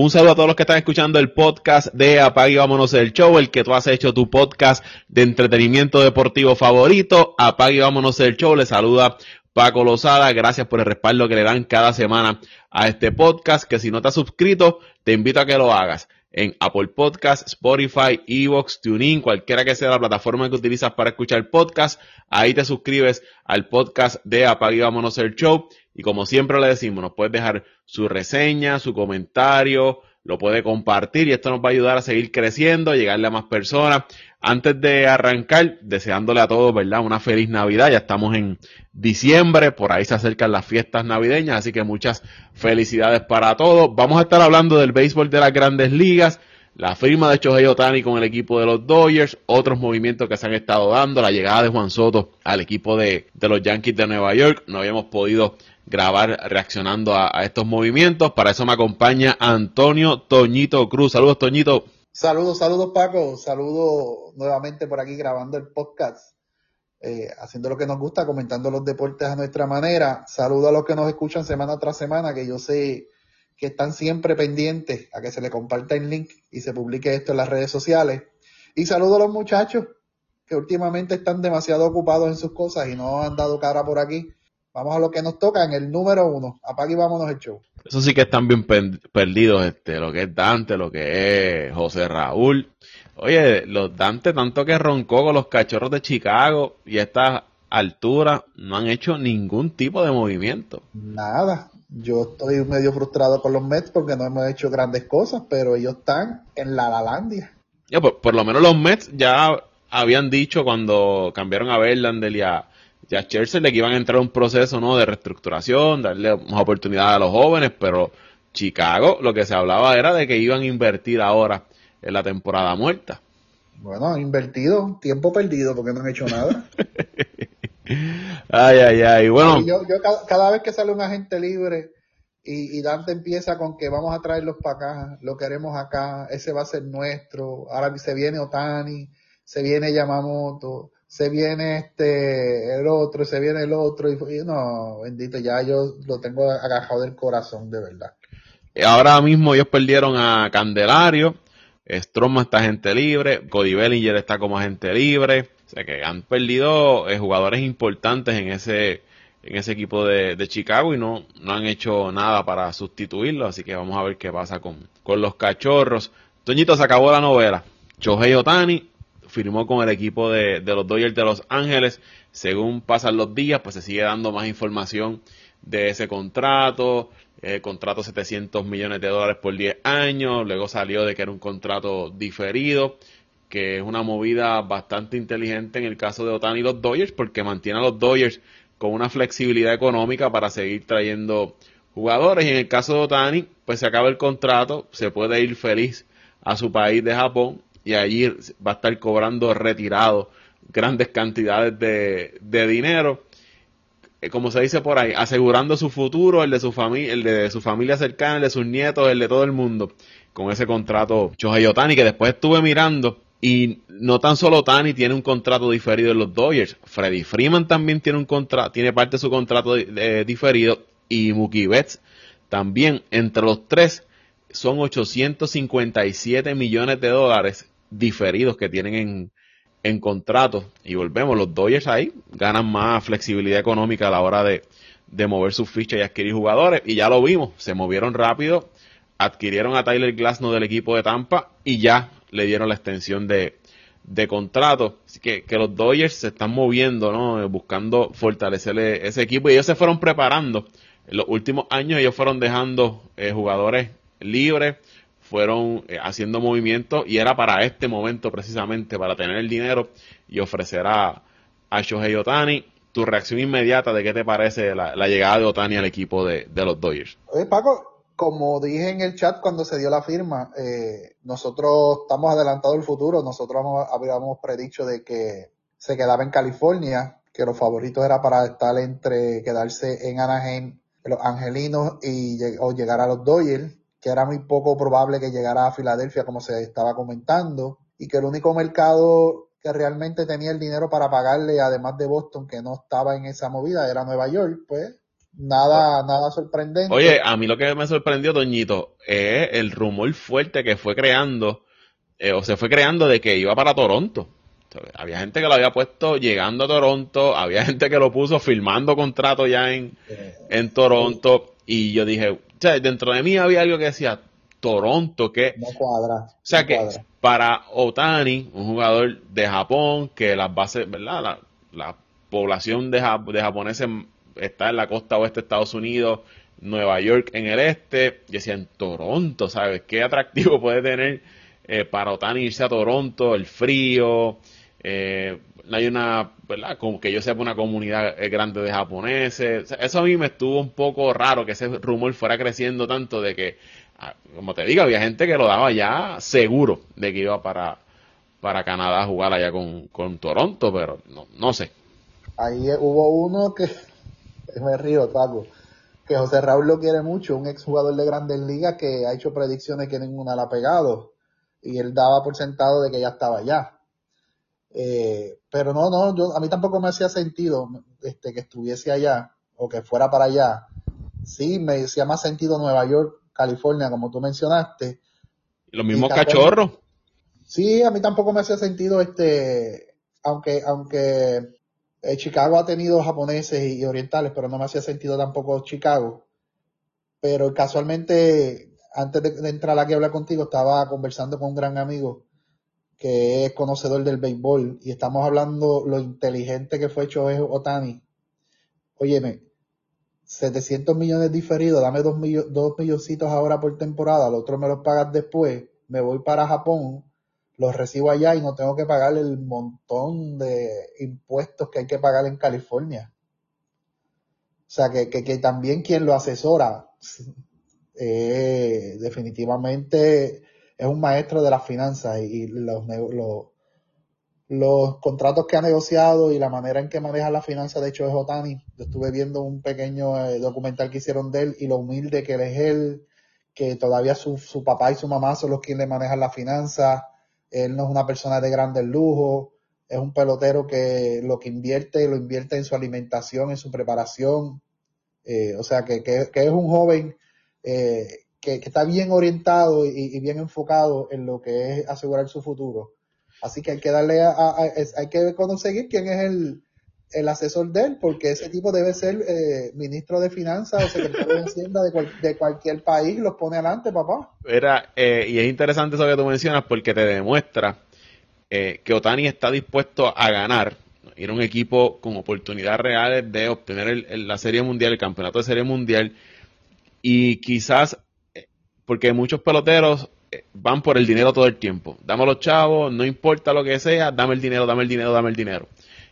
Un saludo a todos los que están escuchando el podcast de Apague Vámonos el Show, el que tú has hecho tu podcast de entretenimiento deportivo favorito. Apague Vámonos el Show. Les saluda Paco Lozada. Gracias por el respaldo que le dan cada semana a este podcast. Que si no te has suscrito, te invito a que lo hagas en Apple Podcast, Spotify, Evox, TuneIn, cualquiera que sea la plataforma que utilizas para escuchar podcast. Ahí te suscribes al podcast de Apague Vámonos el Show. Y como siempre le decimos, nos puedes dejar su reseña, su comentario, lo puede compartir y esto nos va a ayudar a seguir creciendo, a llegarle a más personas. Antes de arrancar, deseándole a todos, ¿verdad? Una feliz Navidad. Ya estamos en diciembre, por ahí se acercan las fiestas navideñas, así que muchas felicidades para todos. Vamos a estar hablando del béisbol de las grandes ligas, la firma de Shohei Otani con el equipo de los Dodgers, otros movimientos que se han estado dando, la llegada de Juan Soto al equipo de, de los Yankees de Nueva York. No habíamos podido grabar reaccionando a, estos movimientos. Para eso me acompaña Antonio Toñito Cruz. Saludos, Toñito. Saludos, saludos, Paco. Saludos nuevamente por aquí grabando el podcast. Eh, haciendo lo que nos gusta, comentando los deportes a nuestra manera. Saludos a los que nos escuchan semana tras semana, que yo sé que están siempre pendientes a que se le comparta el link y se publique esto en las redes sociales. Y saludo a los muchachos que últimamente están demasiado ocupados en sus cosas y no han dado cara por aquí. Vamos a lo que nos toca en el número uno. Apague y vámonos el show. Eso sí que están bien perdidos, este, lo que es Dante, lo que es José Raúl. Oye, los Dante, tanto que roncó con los cachorros de Chicago y a esta altura no han hecho ningún tipo de movimiento. Nada. Yo estoy medio frustrado con los Mets porque no hemos hecho grandes cosas, pero ellos están en la Lalandia. Ya, por, por lo menos los Mets ya habían dicho cuando cambiaron a Verlander y a, ya Chelsea le iban a entrar a un proceso ¿no? de reestructuración, darle más oportunidad a los jóvenes, pero Chicago lo que se hablaba era de que iban a invertir ahora en la temporada muerta. Bueno, invertido, tiempo perdido porque no han hecho nada. ay, ay, ay. Bueno, yo, cada, vez que sale un agente libre y, y, Dante empieza con que vamos a traerlos para acá, lo queremos acá, ese va a ser nuestro. Ahora se viene Otani, se viene Yamamoto, se viene este, el otro, se viene el otro, y, no, bendito, ya yo lo tengo agajado del corazón, de verdad. Ahora mismo ellos perdieron a Candelario, Stroma está agente libre, Cody Bellinger está como agente libre, o sea que han perdido eh, jugadores importantes en ese, en ese equipo de, de, Chicago y no, no han hecho nada para sustituirlo, así que vamos a ver qué pasa con, con los cachorros. Toñito se acabó la novela. Chohei Otani firmó con el equipo de, los Dodgers de Los Ángeles. Según pasan los días, pues se sigue dando más información de ese contrato. El contrato 700 millones de dólares por 10 años. Luego salió de que era un contrato diferido, que es una movida bastante inteligente en el caso de Otani y los Dodgers, porque mantiene a los Dodgers con una flexibilidad económica para seguir trayendo jugadores. Y en el caso de Otani, pues se acaba el contrato, se puede ir feliz a su país de Japón y allí va a estar cobrando retirado grandes cantidades de, dinero, eh, como se dice por ahí, asegurando su futuro, el de su familia, el de su familia cercana, el de sus nietos, el de todo el mundo, con ese contrato Shohei Otani, que después estuve mirando y no tan solo Otani tiene un contrato diferido en los Dodgers, Freddy Freeman también tiene un contrato, tiene parte de su contrato diferido y Mookie Betts también. Entre los tres son 857 millones de dólares diferidos que tienen en, en contratos. Y volvemos, los Dodgers ahí ganan más flexibilidad económica a la hora de, de mover sus fichas y adquirir jugadores. Y ya lo vimos, se movieron rápido, adquirieron a Tyler Glasnow del equipo de Tampa y ya le dieron la extensión de, de contrato. Así que, que los Dodgers se están moviendo, ¿no? Buscando fortalecer ese equipo y ellos se fueron preparando. En los últimos años ellos fueron dejando eh, jugadores libres, fueron eh, haciendo movimientos y era para este momento precisamente, para tener el dinero y ofrecer a, a Shohei Otani. Tu reacción inmediata de qué te parece la, llegada de Otani al equipo de, los Dodgers. Oye, Paco, como dije en el chat cuando se dio la firma, eh, nosotros estamos adelantados el futuro. Nosotros habíamos predicho de que se quedaba en California, que los favoritos era para estar entre quedarse en Anaheim, los Angelinos y o llegar a los Dodgers que era muy poco probable que llegara a Filadelfia como se estaba comentando y que el único mercado que realmente tenía el dinero para pagarle, además de Boston, que no estaba en esa movida, era Nueva York, pues nada, nada sorprendente. Oye, a mí lo que me sorprendió, Doñito, es el rumor fuerte que fue creando, eh, o se fue creando de que iba para Toronto. había gente que lo había puesto llegando a Toronto, había gente que lo puso firmando contrato ya en, en Toronto, y yo dije, sea, dentro de mí había algo que decía, Toronto, que... No cuadra. O sea que para Otani, un jugador de Japón, que las bases, ¿verdad? La, la población de, de japoneses está en la costa oeste de Estados Unidos, Nueva York en el este, y decía en Toronto, ¿sabes? ¿Qué atractivo puede tener eh, para Otani irse a Toronto, el frío? Eh, hay una, ¿verdad? Como que yo sepa una comunidad eh, grande de japoneses. eso a mí me estuvo un poco raro que ese rumor fuera creciendo tanto de que, ah, como te digo, había gente que lo daba ya seguro de que iba para, para Canadá a jugar allá con, con Toronto, pero no, no sé. Ahí hubo uno que me río, Taco, que José Raúl lo quiere mucho, un exjugador de Grandes Ligas que ha hecho predicciones que ninguna le ha pegado y él daba por sentado de que ya estaba allá. Eh, pero no, no, yo, a mí tampoco me hacía sentido este, que estuviese allá o que fuera para allá. Sí, me hacía más sentido Nueva York, California, como tú mencionaste. Los mismos cachorros. Sí, a mí tampoco me hacía sentido este, aunque, aunque eh, Chicago ha tenido japoneses y, orientales, pero no me hacía sentido tampoco Chicago. Pero casualmente, antes de, entrar aquí a hablar contigo, estaba conversando con un gran amigo que es conocedor del béisbol y estamos hablando lo inteligente que fue hecho Otani. Óyeme, 700 millones diferidos, dame dos, dos milloncitos ahora por temporada, los otros me los pagas después, me voy para Japón, los recibo allá y no tengo que pagar el montón de impuestos que hay que pagar en California. O sea, que, que, también quien lo asesora eh, definitivamente es un maestro de las finanzas y, los, los, los, contratos que ha negociado y la manera en que maneja las finanzas, de hecho, es Otani. Yo estuve viendo un pequeño eh, documental que hicieron de él y lo humilde que él es él, que todavía su, su papá y su mamá son los quienes le manejan las finanzas él no es una persona de grandes lujos, es un pelotero que lo que invierte, lo invierte en su alimentación, en su preparación. Eh, o sea, que, que, es un joven eh, que, está bien orientado y, bien enfocado en lo que es asegurar su futuro. Así que hay que darle a, hay que conseguir quién es el, el asesor de él, porque ese tipo debe ser eh, ministro de Finanzas o secretario de Hacienda de, cualquier país, los pone adelante, papá. Era, eh, y es interesante eso que tú mencionas porque te demuestra eh, que Otani está dispuesto a ganar, ir a un equipo con oportunidades reales de obtener la Serie Mundial, el campeonato de Serie Mundial, y quizás, porque muchos peloteros van por el dinero todo el tiempo. Dame los chavos, no importa lo que sea, dame el dinero, dame el dinero, dame el dinero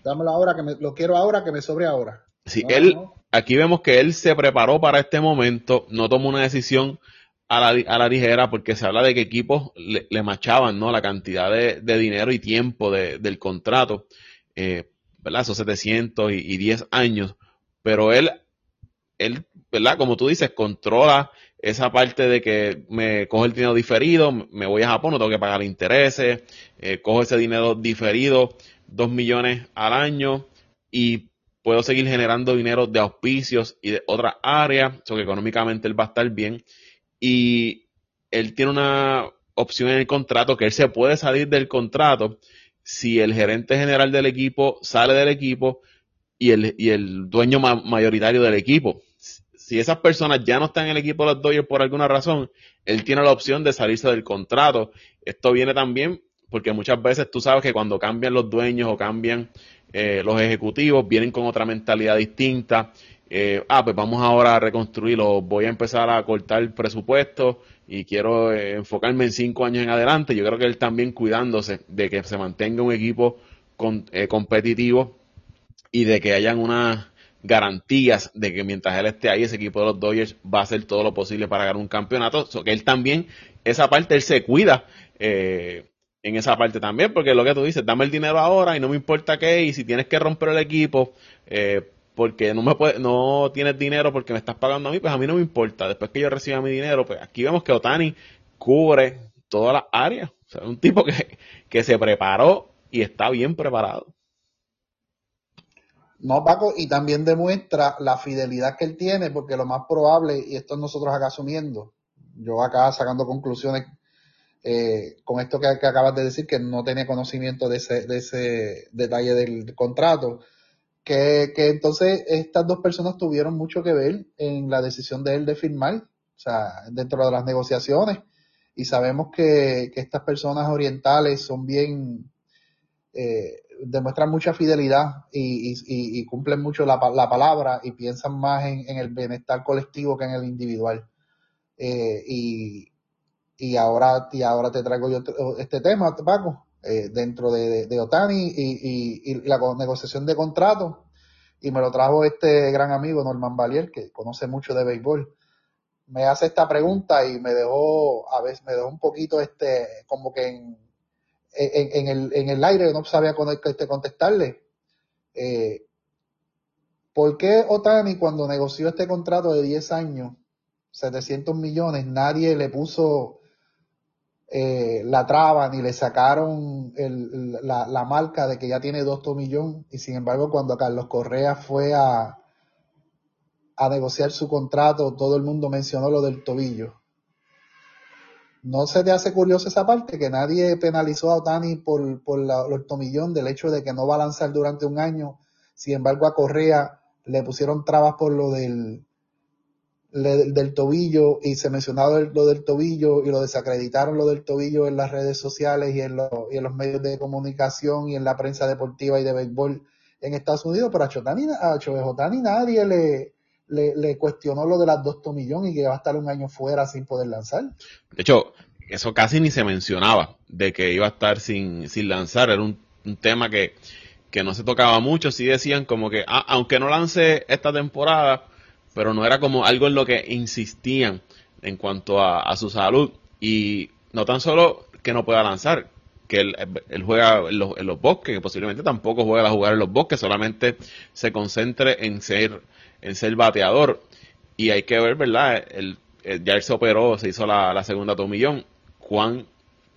dámelo ahora, que me, lo quiero ahora, que me sobre ahora. Sí, él, aquí vemos que él se preparó para este momento, no tomó una decisión a la, a la ligera porque se habla de que equipos le, le machaban, ¿no? La cantidad de, de dinero y tiempo de, del contrato, eh, ¿verdad? Esos 700 y, y 10 años, pero él, él, ¿verdad? Como tú dices, controla esa parte de que me cojo el dinero diferido, me voy a Japón, no tengo que pagar intereses, eh, cojo ese dinero diferido, 2 millones al año y puedo seguir generando dinero de auspicios y de otras áreas, so que económicamente él va a estar bien. Y él tiene una opción en el contrato que él se puede salir del contrato si el gerente general del equipo sale del equipo y el, y el dueño mayoritario del equipo. Si esas personas ya no están en el equipo de los Dodgers por alguna razón, él tiene la opción de salirse del contrato. Esto viene también porque muchas veces tú sabes que cuando cambian los dueños o cambian eh, los ejecutivos, vienen con otra mentalidad distinta. Eh, ah, pues vamos ahora a reconstruirlo, voy a empezar a cortar el presupuesto y quiero eh, enfocarme en cinco años en adelante. Yo creo que él también cuidándose de que se mantenga un equipo competitivo y de que hayan unas garantías de que mientras él esté ahí, ese equipo de los Dodgers va a hacer todo lo posible para ganar un campeonato. que él también, esa parte, él se cuida. Eh, en esa parte también, porque lo que tú dices, dame el dinero ahora y no me importa qué, y si tienes que romper el equipo, eh, porque no me puede, no tienes dinero porque me estás pagando a mí, pues a mí no me importa. Después que yo reciba mi dinero, pues aquí vemos que Otani cubre todas las áreas. O sea, un tipo que, que se preparó y está bien preparado. No, Paco, y también demuestra la fidelidad que él tiene, porque lo más probable, y esto nosotros acá asumiendo, yo acá sacando conclusiones eh, con esto que, acabas de decir, que no tenía conocimiento de ese, de ese detalle del contrato, que, que, entonces estas dos personas tuvieron mucho que ver en la decisión de él de firmar, o sea, dentro de las negociaciones, y sabemos que, que estas personas orientales son bien, eh, demuestran mucha fidelidad y, y, cumplen mucho la, la, palabra y piensan más en, el bienestar colectivo que en el individual. Eh, y, y ahora, y ahora te traigo yo este tema, Paco, eh, dentro de, de, Otani y, y, la negociación de contrato. Y me lo trajo este gran amigo Norman Valier, que conoce mucho de béisbol. Me hace esta pregunta y me dejó, a veces me dejó un poquito este, como que en, en, en el, en el aire, no sabía este, contestarle. Eh, ¿Por qué Otani cuando negoció este contrato de 10 años, 700 millones, nadie le puso eh, la traba ni le sacaron el, la, la, marca de que ya tiene dos tomillón y sin embargo cuando Carlos Correa fue a, a negociar su contrato todo el mundo mencionó lo del tobillo. ¿No se te hace curioso esa parte? Que nadie penalizó a Otani por, por la, el tomillón del hecho de que no va a lanzar durante un año. Sin embargo, a Correa le pusieron trabas por lo del, del tobillo y se mencionaba lo del tobillo y lo desacreditaron lo del tobillo en las redes sociales y en, y en los medios de comunicación y en la prensa deportiva y de béisbol en Estados Unidos, pero a Chotani, a Chotani nadie le, le, le, cuestionó lo de las dos tomillón y que va a estar un año fuera sin poder lanzar. De hecho, eso casi ni se mencionaba, de que iba a estar sin, sin lanzar, era un, tema que, que no se tocaba mucho, sí decían como que, ah, aunque no lance esta temporada, pero no era como algo en lo que insistían en cuanto a, su salud. Y no tan solo que no pueda lanzar, que él, juega en los, bosques, que posiblemente tampoco juega a jugar en los bosques, solamente se concentre en ser, en ser bateador. Y hay que ver, ¿verdad? El, ya él se operó, se hizo la, segunda tomillón. ¿Cuán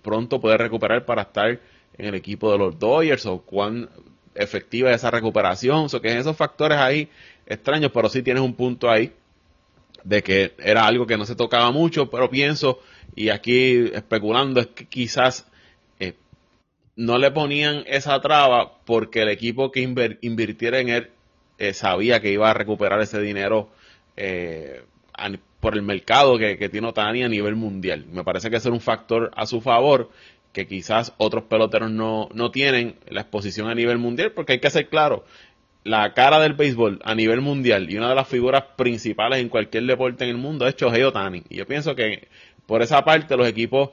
pronto puede recuperar para estar en el equipo de los Dodgers o cuán efectiva es esa recuperación? O que en esos factores ahí extraños, pero sí tienes un punto ahí de que era algo que no se tocaba mucho, pero pienso, y aquí especulando, es que quizás eh, no le ponían esa traba porque el equipo que invirtiera en él eh, sabía que iba a recuperar ese dinero eh, por el mercado que, tiene Otani a nivel mundial. Me parece que es un factor a su favor que quizás otros peloteros no, no tienen la exposición a nivel mundial, porque hay que ser claro, la cara del béisbol a nivel mundial y una de las figuras principales en cualquier deporte en el mundo es Shohei Otani. Y yo pienso que por esa parte los equipos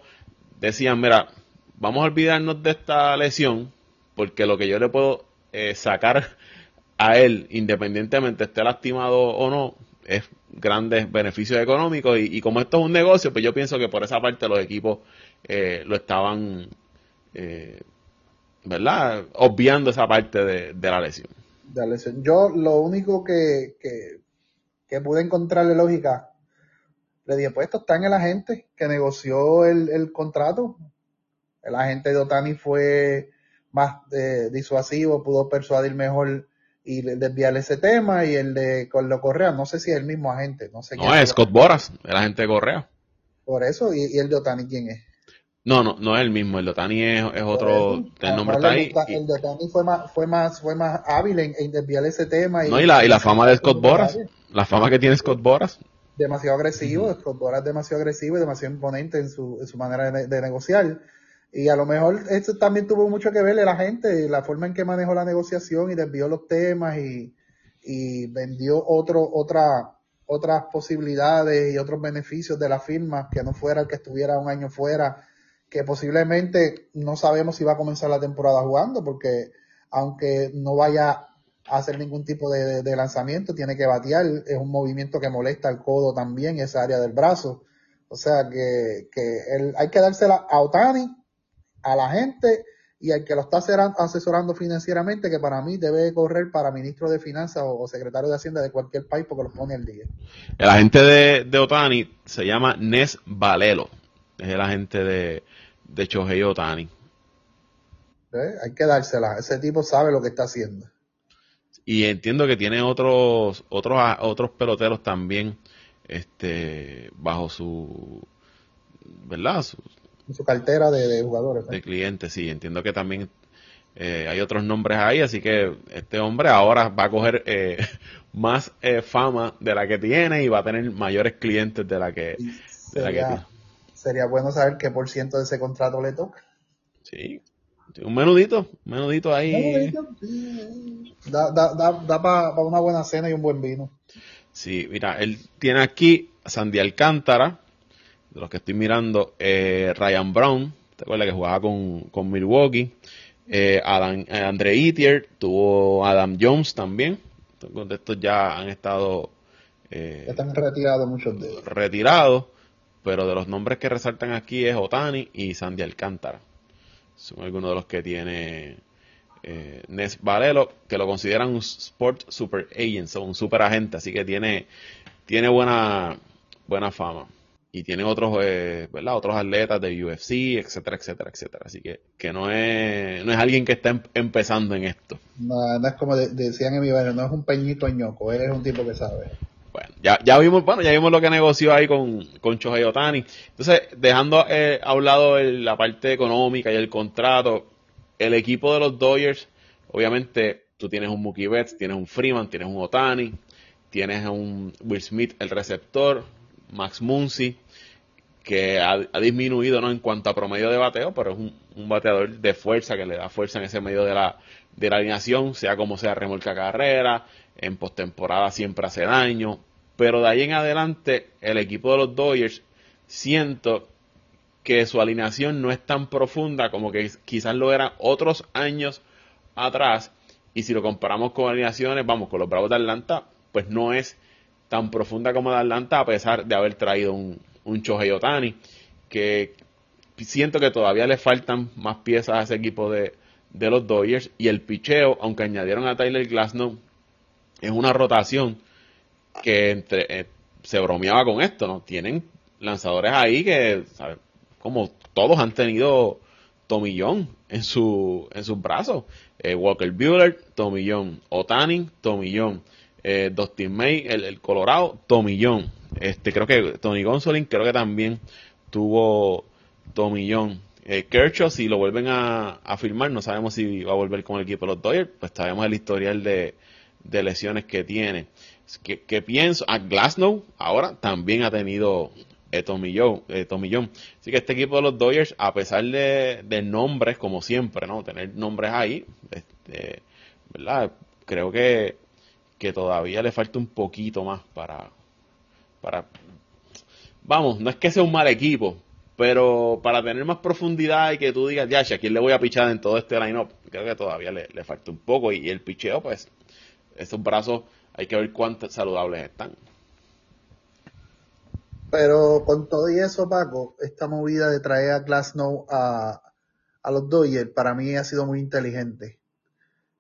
decían, mira, vamos a olvidarnos de esta lesión porque lo que yo le puedo eh, sacar a él, independientemente esté lastimado o no, es grandes beneficios económicos y, como esto es un negocio, pues yo pienso que por esa parte los equipos eh, lo estaban, eh, ¿verdad? Obviando esa parte de la lesión. Yo lo único que, que, que pude encontrarle lógica, le dije, pues esto está en el agente que negoció el, el contrato. El agente de Otani fue más eh, disuasivo, pudo persuadir mejor y desviar ese tema y el de Carlos Correa, no sé si es el mismo agente, no sé No, es Scott Boras, el agente de Correa. Por eso, ¿y, y el de Otani quién es? No, no, no es el mismo. El de Otani es, es otro. El nombre está ahí. El de Otani fue más, fue más, fue más hábil en, en desviar ese tema. Y, no, y la, y la fama de Scott Boras. La fama que tiene Scott Boras. Demasiado agresivo. Scott Boras demasiado agresivo y demasiado imponente en su, en su manera de, de, negociar. Y a lo mejor esto también tuvo mucho que ver la gente, la forma en que manejó la negociación y desvió los temas y, y vendió otro, otra, otras posibilidades y otros beneficios de la firma que no fuera el que estuviera un año fuera que posiblemente no sabemos si va a comenzar la temporada jugando, porque aunque no vaya a hacer ningún tipo de, de, lanzamiento, tiene que batear, es un movimiento que molesta al codo también, esa área del brazo. O sea que, que el, hay que dársela a Otani, a la gente y al que lo está asesorando financieramente, que para mí debe correr para ministro de Finanzas o, secretario de Hacienda de cualquier país porque lo pone al día. El agente de, de Otani se llama Nes Valelo, es el agente de, de Otani. ¿Eh? Hay que dársela. Ese tipo sabe lo que está haciendo. y entiendo que tiene otros otros otros peloteros también este bajo su verdad su, su cartera de, jugadores de clientes sí entiendo que también eh, hay otros nombres ahí así que este hombre ahora va a coger eh, más eh, fama de la que tiene y va a tener mayores clientes de la que, de la que tiene sería bueno saber qué por ciento de ese contrato le toca sí un menudito, un menudito ahí. Da, da, da, da para una buena cena y un buen vino. Sí, mira, él tiene aquí a Sandy Alcántara, de los que estoy mirando, eh, Ryan Brown, te acuerdas que jugaba con, con Milwaukee, eh, Adam, eh, Andre Etier, tuvo Adam Jones también, estos ya han estado... Eh, están retirados muchos de ellos. Retirados, pero de los nombres que resaltan aquí es Otani y Sandy Alcántara son algunos de los que tiene eh, Nes Valelo, que lo consideran un Sport Super Agent, un super agente, así que tiene, tiene buena, buena fama. Y tiene otros, eh, ¿verdad? Otros atletas de UFC, etcétera, etcétera, etcétera. Así que, que no es, no es alguien que está em, empezando en esto. No, no es como decían en mi barrio, no es un peñito ñoco, él es un tipo que sabe. Bueno, ya, ya vimos, bueno, ya vimos lo que negoció ahí con, con Chohei Otani. Entonces, dejando eh, a un lado la parte económica y el contrato, el equipo de los Dodgers, obviamente, tú tienes un Mookie Betts, tienes un Freeman, tienes un Otani, tienes un Will Smith, el receptor, Max Muncy, que ha, disminuido ¿no? en cuanto a promedio de bateo, pero es un, bateador de fuerza que le da fuerza en ese medio de la, de la alineación, sea como sea remolca carrera, en postemporada siempre hace daño, pero de ahí en adelante, el equipo de los Dodgers, siento que su alineación no es tan profunda como que quizás lo era otros años atrás. Y si lo comparamos con alineaciones, vamos, con los Bravos de Atlanta, pues no es tan profunda como de Atlanta, a pesar de haber traído un, un Shohei Otani, que siento que todavía le faltan más piezas a ese equipo de, de los Dodgers. Y el picheo, aunque añadieron a Tyler Glasnow, es una rotación que entre, eh, se bromeaba con esto, ¿no? Tienen lanzadores ahí que, Como todos han tenido tomillón en, su, en sus brazos. Eh, Walker Bueller, tomillón. Otani, tomillón. Eh, Dustin May, el, Colorado, tomillón. Este, creo que Tony Gonsolin, creo que también tuvo tomillón. Eh, Kershaw, si lo vuelven a, firmar, no sabemos si va a volver con el equipo de los Dodgers, pues sabemos el historial de, de lesiones que tiene que, pienso, a ah, Glasnow ahora también ha tenido eh, Tomillón, eh, Tomillón. Así que este equipo de los Dodgers, a pesar de, nombres, como siempre, ¿no? Tener nombres ahí, este, ¿verdad? Creo que, que todavía le falta un poquito más para, para, vamos, no es que sea un mal equipo, pero para tener más profundidad y que tú digas, ya, ¿a quién le voy a pichar en todo este line-up? Creo que todavía le, le falta un poco y, el picheo, pues, esos brazos hay que ver cuántos saludables están. Pero con todo y eso, Paco, esta movida de traer a Glasnow a, a los Dodgers para mí ha sido muy inteligente.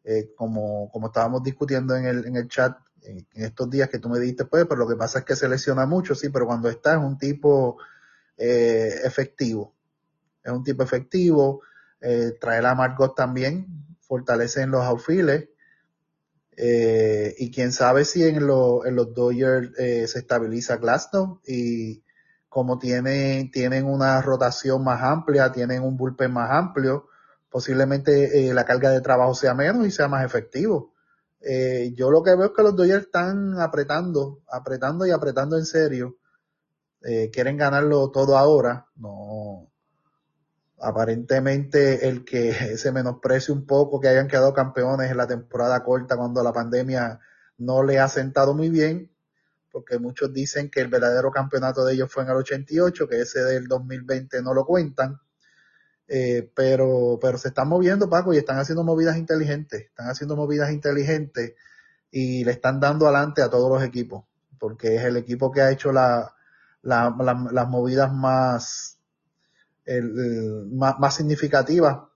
Eh, como, como estábamos discutiendo en el, en el chat en, estos días que tú me diste, pues, pero lo que pasa es que se lesiona mucho, sí, pero cuando está es un tipo eh, efectivo. Es un tipo efectivo. Eh, traer a Margot también fortalece en los outfields. Eh, y quién sabe si en, en los Dodgers eh, se estabiliza Glasnow y como tienen, tienen una rotación más amplia, tienen un bullpen más amplio, posiblemente eh, la carga de trabajo sea menos y sea más efectivo. yo lo que veo es que los Dodgers están apretando, apretando y apretando en serio. quieren ganarlo todo ahora. No, aparentemente el que se menosprecie un poco que hayan quedado campeones en la temporada corta cuando la pandemia no le ha sentado muy bien, porque muchos dicen que el verdadero campeonato de ellos fue en el 88, que ese del 2020 no lo cuentan, eh, pero, pero se están moviendo, Paco, y están haciendo movidas inteligentes, están haciendo movidas inteligentes y le están dando adelante a todos los equipos, porque es el equipo que ha hecho la, las movidas más, el, más, significativa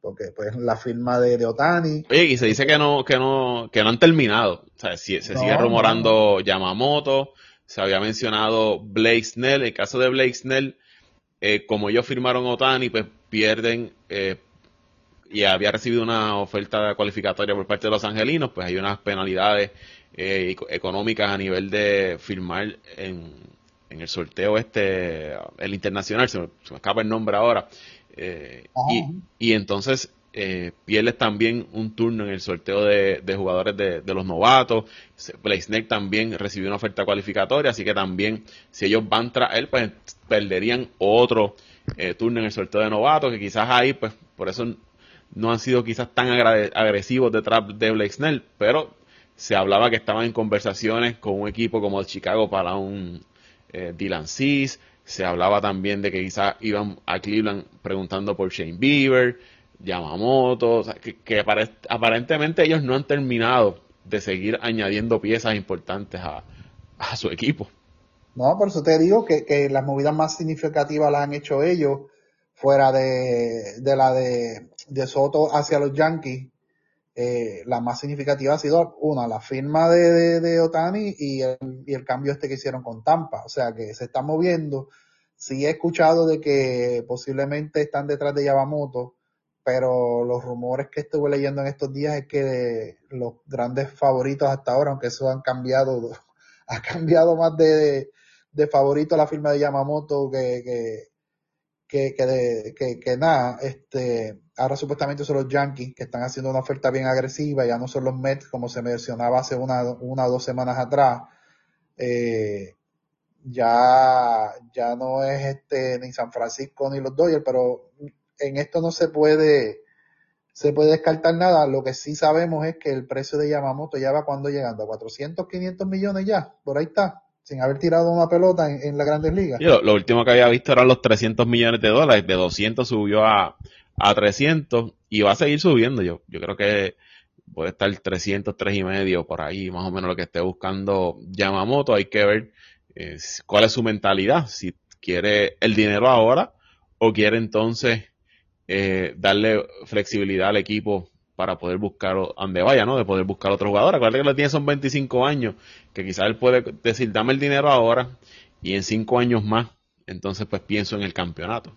porque pues la firma de, de, Otani. Oye, y se dice que no, que no, que no han terminado. O sea, se, sigue rumorando Yamamoto, se había mencionado Blake Snell. El caso de Blake Snell, eh, como ellos firmaron Otani, pues pierden eh, y había recibido una oferta cualificatoria por parte de los angelinos, pues hay unas penalidades eh, económicas a nivel de firmar en, en el sorteo este, el internacional, se me, escapa el nombre ahora, eh, y, y, entonces eh, pierdes también un turno en el sorteo de, jugadores de, los novatos. Snake también recibió una oferta cualificatoria, así que también si ellos van tras él, pues perderían otro eh, turno en el sorteo de novatos, que quizás ahí, pues por eso no han sido quizás tan agresivos detrás de Blake Snell, pero se hablaba que estaban en conversaciones con un equipo como el Chicago para un eh, Dylan Cease, se hablaba también de que quizás iban a Cleveland preguntando por Shane Bieber, Yamamoto, que, aparentemente ellos no han terminado de seguir añadiendo piezas importantes a, su equipo. No, por eso te digo que, las movidas más significativas las han hecho ellos, fuera de, la de, Soto hacia los Yankees, eh, la más significativa ha sido una, la firma de, de, Otani y el, y el, cambio este que hicieron con Tampa. O sea que se está moviendo. Sí he escuchado de que posiblemente están detrás de Yamamoto, pero los rumores que estuve leyendo en estos días es que los grandes favoritos hasta ahora, aunque eso han cambiado, ha cambiado más de, de, favorito la firma de Yamamoto que, que, que, que, que, nada, este, ahora supuestamente son los Yankees que están haciendo una oferta bien agresiva, ya no son los Mets como se mencionaba hace una, una o dos semanas atrás. Eh, ya, ya no es este ni San Francisco ni los Dodgers, pero en esto no se puede, se puede descartar nada. Lo que sí sabemos es que el precio de Yamamoto ya va cuando llegando a 400, 500 millones ya, por ahí está sin haber tirado una pelota en, la Grandes Ligas. lo, último que había visto eran los 300 millones de dólares, de 200 subió a, a 300 y va a seguir subiendo. Yo, yo creo que puede estar 300, tres y medio por ahí, más o menos lo que esté buscando Yamamoto. Hay que ver eh, cuál es su mentalidad, si quiere el dinero ahora o quiere entonces eh, darle flexibilidad al equipo para poder buscar donde vaya, ¿no? De poder buscar otro jugador. Acuérdate que lo tiene son 25 años, que quizás él puede decir, dame el dinero ahora y en 5 años más, entonces pues pienso en el campeonato.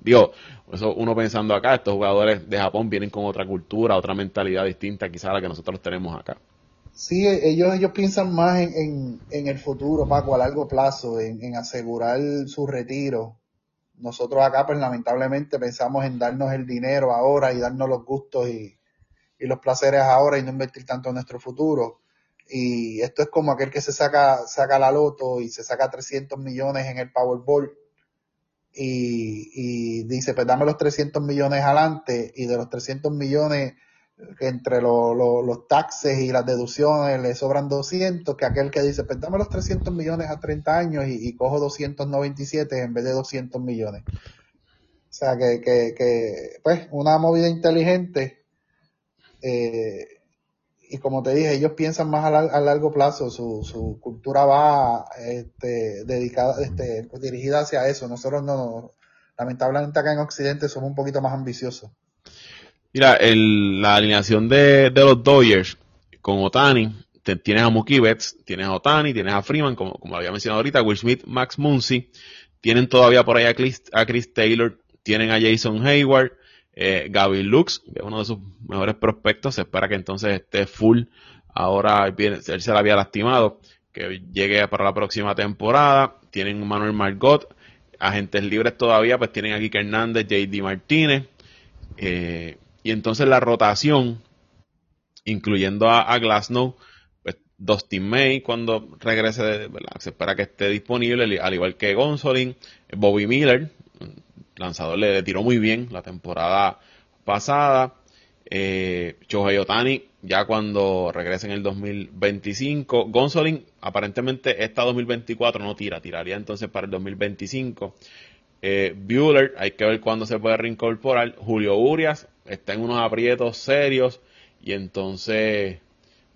Digo, eso uno pensando acá, estos jugadores de Japón vienen con otra cultura, otra mentalidad distinta quizás a la que nosotros tenemos acá. Sí, ellos, ellos piensan más en, en, el futuro, Paco, a largo plazo, en, en asegurar su retiro. Nosotros acá, pues lamentablemente pensamos en darnos el dinero ahora y darnos los gustos y, y los placeres ahora y no invertir tanto en nuestro futuro. Y esto es como aquel que se saca, saca la loto y se saca 300 millones en el Powerball y, y dice, pues dame los 300 millones adelante y de los 300 millones entre los taxes y las deducciones le sobran 200, que aquel que dice, pues dame los 300 millones a 30 años y, y cojo 297 en vez de 200 millones. O sea, que, que, que pues una movida inteligente eh, y como te dije, ellos piensan más a, largo plazo, su, su cultura va este, dedicada, este, dirigida hacia eso. Nosotros no, lamentablemente acá en Occidente somos un poquito más ambiciosos. Mira, el, la alineación de, de, los Dodgers con Otani, tienes a Mookie Betts, tienes a Otani, tienes a Freeman, como, como había mencionado ahorita, Will Smith, Max Muncy, tienen todavía por ahí a Chris, a Chris Taylor, tienen a Jason Hayward, eh, Gaby Lux, es uno de sus mejores prospectos, se espera que entonces esté full. Ahora él se la había lastimado, que llegue para la próxima temporada. Tienen Manuel Margot, agentes libres todavía, pues tienen aquí Hernández, JD Martínez. Eh, y entonces la rotación, incluyendo a, a Glasnow, pues Dustin May cuando regrese, se espera que esté disponible, al igual que Gonzolin, Bobby Miller, lanzador le tiró muy bien la temporada pasada. Eh, Otani ya cuando regrese en el 2025. Gonzolin aparentemente esta 2024 no tira, tiraría entonces para el 2025. Eh, Bueller, hay que ver cuándo se puede reincorporar. Julio Urias está en unos aprietos serios y entonces,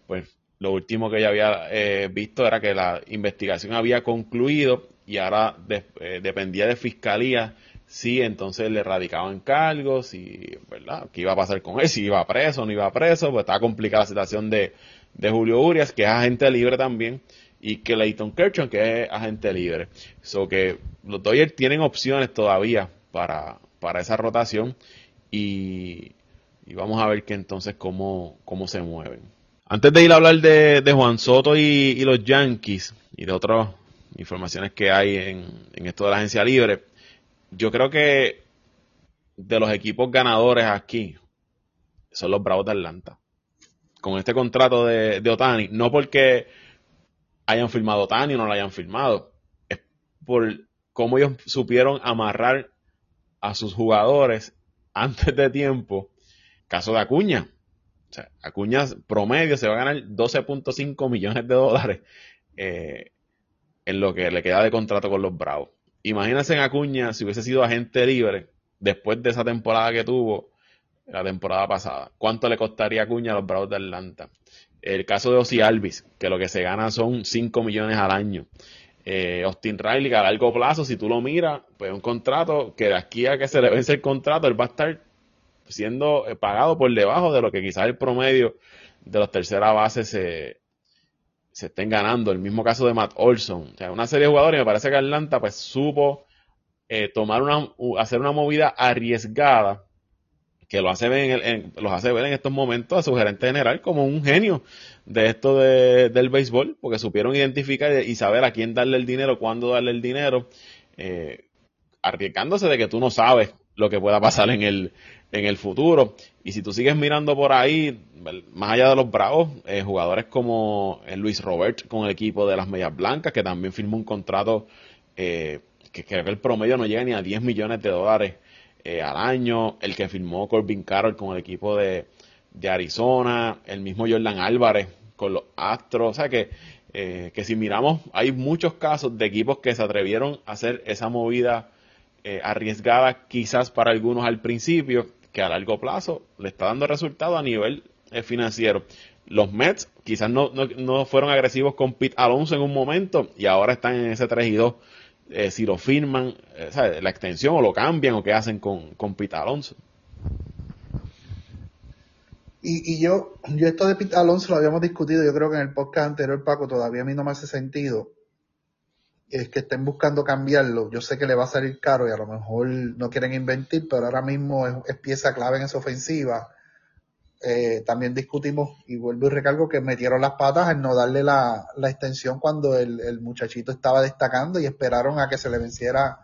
pues lo último que ya había eh, visto era que la investigación había concluido y ahora eh, dependía de fiscalía si entonces le radicaban cargos y, ¿verdad? ¿Qué iba a pasar con él? Si iba preso o no iba preso, pues estaba complicada la situación de, de Julio Urias, que es agente libre también, y que Leighton Kershaw, que es agente libre. So que los Dodgers tienen opciones todavía para, para esa rotación y y vamos a ver que entonces cómo, cómo se mueven. Antes de ir a hablar de, de Juan Soto y, los Yankees y de otras informaciones que hay en, en esto de la agencia libre, yo creo que de los equipos ganadores aquí son los Bravos de Atlanta. Con este contrato de, de Otani, no porque hayan firmado Otani o no lo hayan firmado, es por cómo ellos supieron amarrar a sus jugadores antes de tiempo. Caso de Acuña. O sea, Acuña promedio se va a ganar 12.5 millones de dólares eh, en lo que le queda de contrato con los Bravos. Imagínense en Acuña si hubiese sido agente libre después de esa temporada que tuvo la temporada pasada. ¿Cuánto le costaría a Acuña a los Bravos de Atlanta? El caso de Ozzy Alvis, que lo que se gana son 5 millones al año. Eh, Austin Riley, a largo plazo, si tú lo miras, pues un contrato que de aquí a que se le vence el contrato, él va a estar siendo eh, pagado por debajo de lo que quizás el promedio de los terceras bases se, se estén ganando. El mismo caso de Matt Olson. O sea, una serie de jugadores, me parece que Atlanta pues supo eh, tomar una, hacer una movida arriesgada que lo hace ver en, los hace ver en estos momentos a su gerente general como un genio de esto de, del béisbol, porque supieron identificar y saber a quién darle el dinero, cuándo darle el dinero, eh, arriesgándose de que tú no sabes lo que pueda pasar en el, en el futuro. Y si tú sigues mirando por ahí, más allá de los bravos, eh, jugadores como eh, Luis Robert con el equipo de las Medias Blancas, que también firmó un contrato eh, que creo que el promedio no llega ni a 10 millones de dólares eh, al año, el que firmó Corbin Carroll con el equipo de, Arizona, el mismo Jordan Álvarez con los Astros, o sea que, eh, que si miramos, hay muchos casos de equipos que se atrevieron a hacer esa movida eh, arriesgada quizás para algunos al principio, que a largo plazo le está dando resultado a nivel financiero. Los Mets quizás no, no, no, fueron agresivos con Pete Alonso en un momento y ahora están en ese 3 y 2 eh, si lo firman, eh, la extensión o lo cambian o qué hacen con, con Pita Alonso. Y, y, yo, yo esto de Pita Alonso lo habíamos discutido, yo creo que en el podcast anterior, Paco, todavía a mí no me hace sentido. Es que estén buscando cambiarlo. Yo sé que le va a salir caro y a lo mejor no quieren invertir, pero ahora mismo es pieza clave en esa ofensiva eh, también discutimos, y vuelvo y recalco, que metieron las patas en no darle la, extensión cuando el, muchachito estaba destacando y esperaron a que se le venciera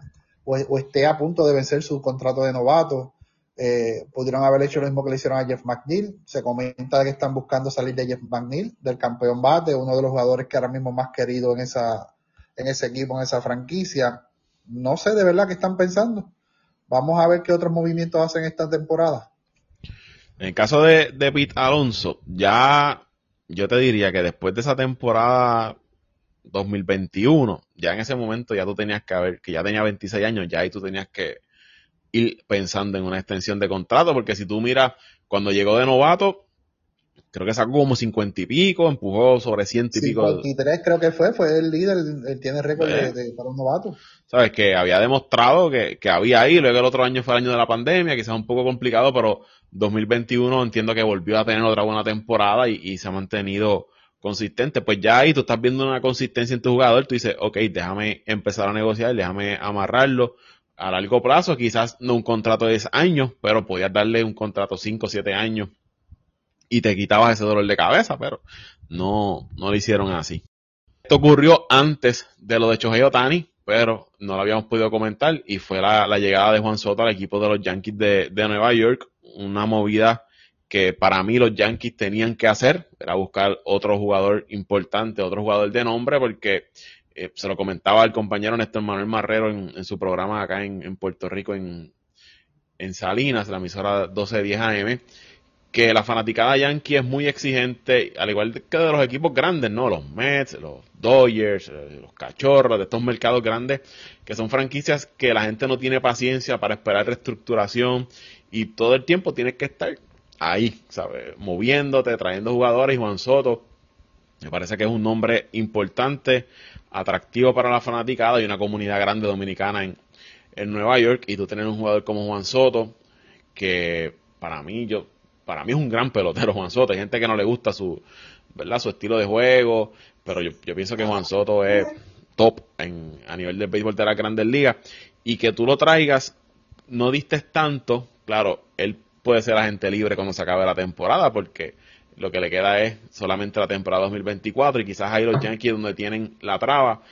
o, esté a punto de vencer su contrato de novato. Eh, pudieron haber hecho lo mismo que le hicieron a Jeff McNeil. Se comenta que están buscando salir de Jeff McNeil, del campeón bate, uno de los jugadores que ahora mismo más querido en esa, en ese equipo, en esa franquicia. No sé de verdad qué están pensando. Vamos a ver qué otros movimientos hacen esta temporada. En el caso de, de Pete Alonso, ya yo te diría que después de esa temporada 2021, ya en ese momento ya tú tenías que haber, que ya tenía 26 años, ya ahí tú tenías que ir pensando en una extensión de contrato, porque si tú miras, cuando llegó de novato, creo que sacó como 50 y pico, empujó sobre 100 y pico. 53 creo que fue, fue el líder, él tiene récord de, de, para un novato. Sabes, que había demostrado que, que había ahí, luego el otro año fue el año de la pandemia, quizás un poco complicado, pero 2021 entiendo que volvió a tener otra buena temporada y, se ha mantenido consistente. Pues ya ahí tú estás viendo una consistencia en tu jugador, tú dices, ok, déjame empezar a negociar, déjame amarrarlo a largo plazo, quizás no un contrato de 10 años, pero podías darle un contrato 5 o 7 años y te quitabas ese dolor de cabeza, pero no, no lo hicieron así. Esto ocurrió antes de lo de Chohei Otani, pero no lo habíamos podido comentar y fue la, llegada de Juan Soto al equipo de los Yankees de, de Nueva York una movida que para mí los Yankees tenían que hacer, era buscar otro jugador importante, otro jugador de nombre, porque eh, se lo comentaba el compañero Néstor Manuel Marrero en, su programa acá en, Puerto Rico, en, en, Salinas, la emisora 1210 AM, que la fanaticada Yankee es muy exigente, al igual que de los equipos grandes, ¿no? Los Mets, los Dodgers, eh, los Cachorros, de estos mercados grandes, que son franquicias que la gente no tiene paciencia para esperar reestructuración y todo el tiempo tienes que estar ahí, ¿sabes? Moviéndote, trayendo jugadores. Juan Soto me parece que es un nombre importante, atractivo para la fanaticada y una comunidad grande dominicana en, en Nueva York. Y tú tener un jugador como Juan Soto, que para mí, yo, para mí es un gran pelotero Juan Soto. Hay gente que no le gusta su, ¿verdad? Su estilo de juego, pero yo, yo pienso que Juan Soto es top en, a nivel del béisbol de las grandes ligas y que tú lo traigas, no diste tanto, claro, él puede ser agente libre cuando se acabe la temporada, porque lo que le queda es solamente la temporada 2024 y quizás ahí los Yankees donde tienen la traba,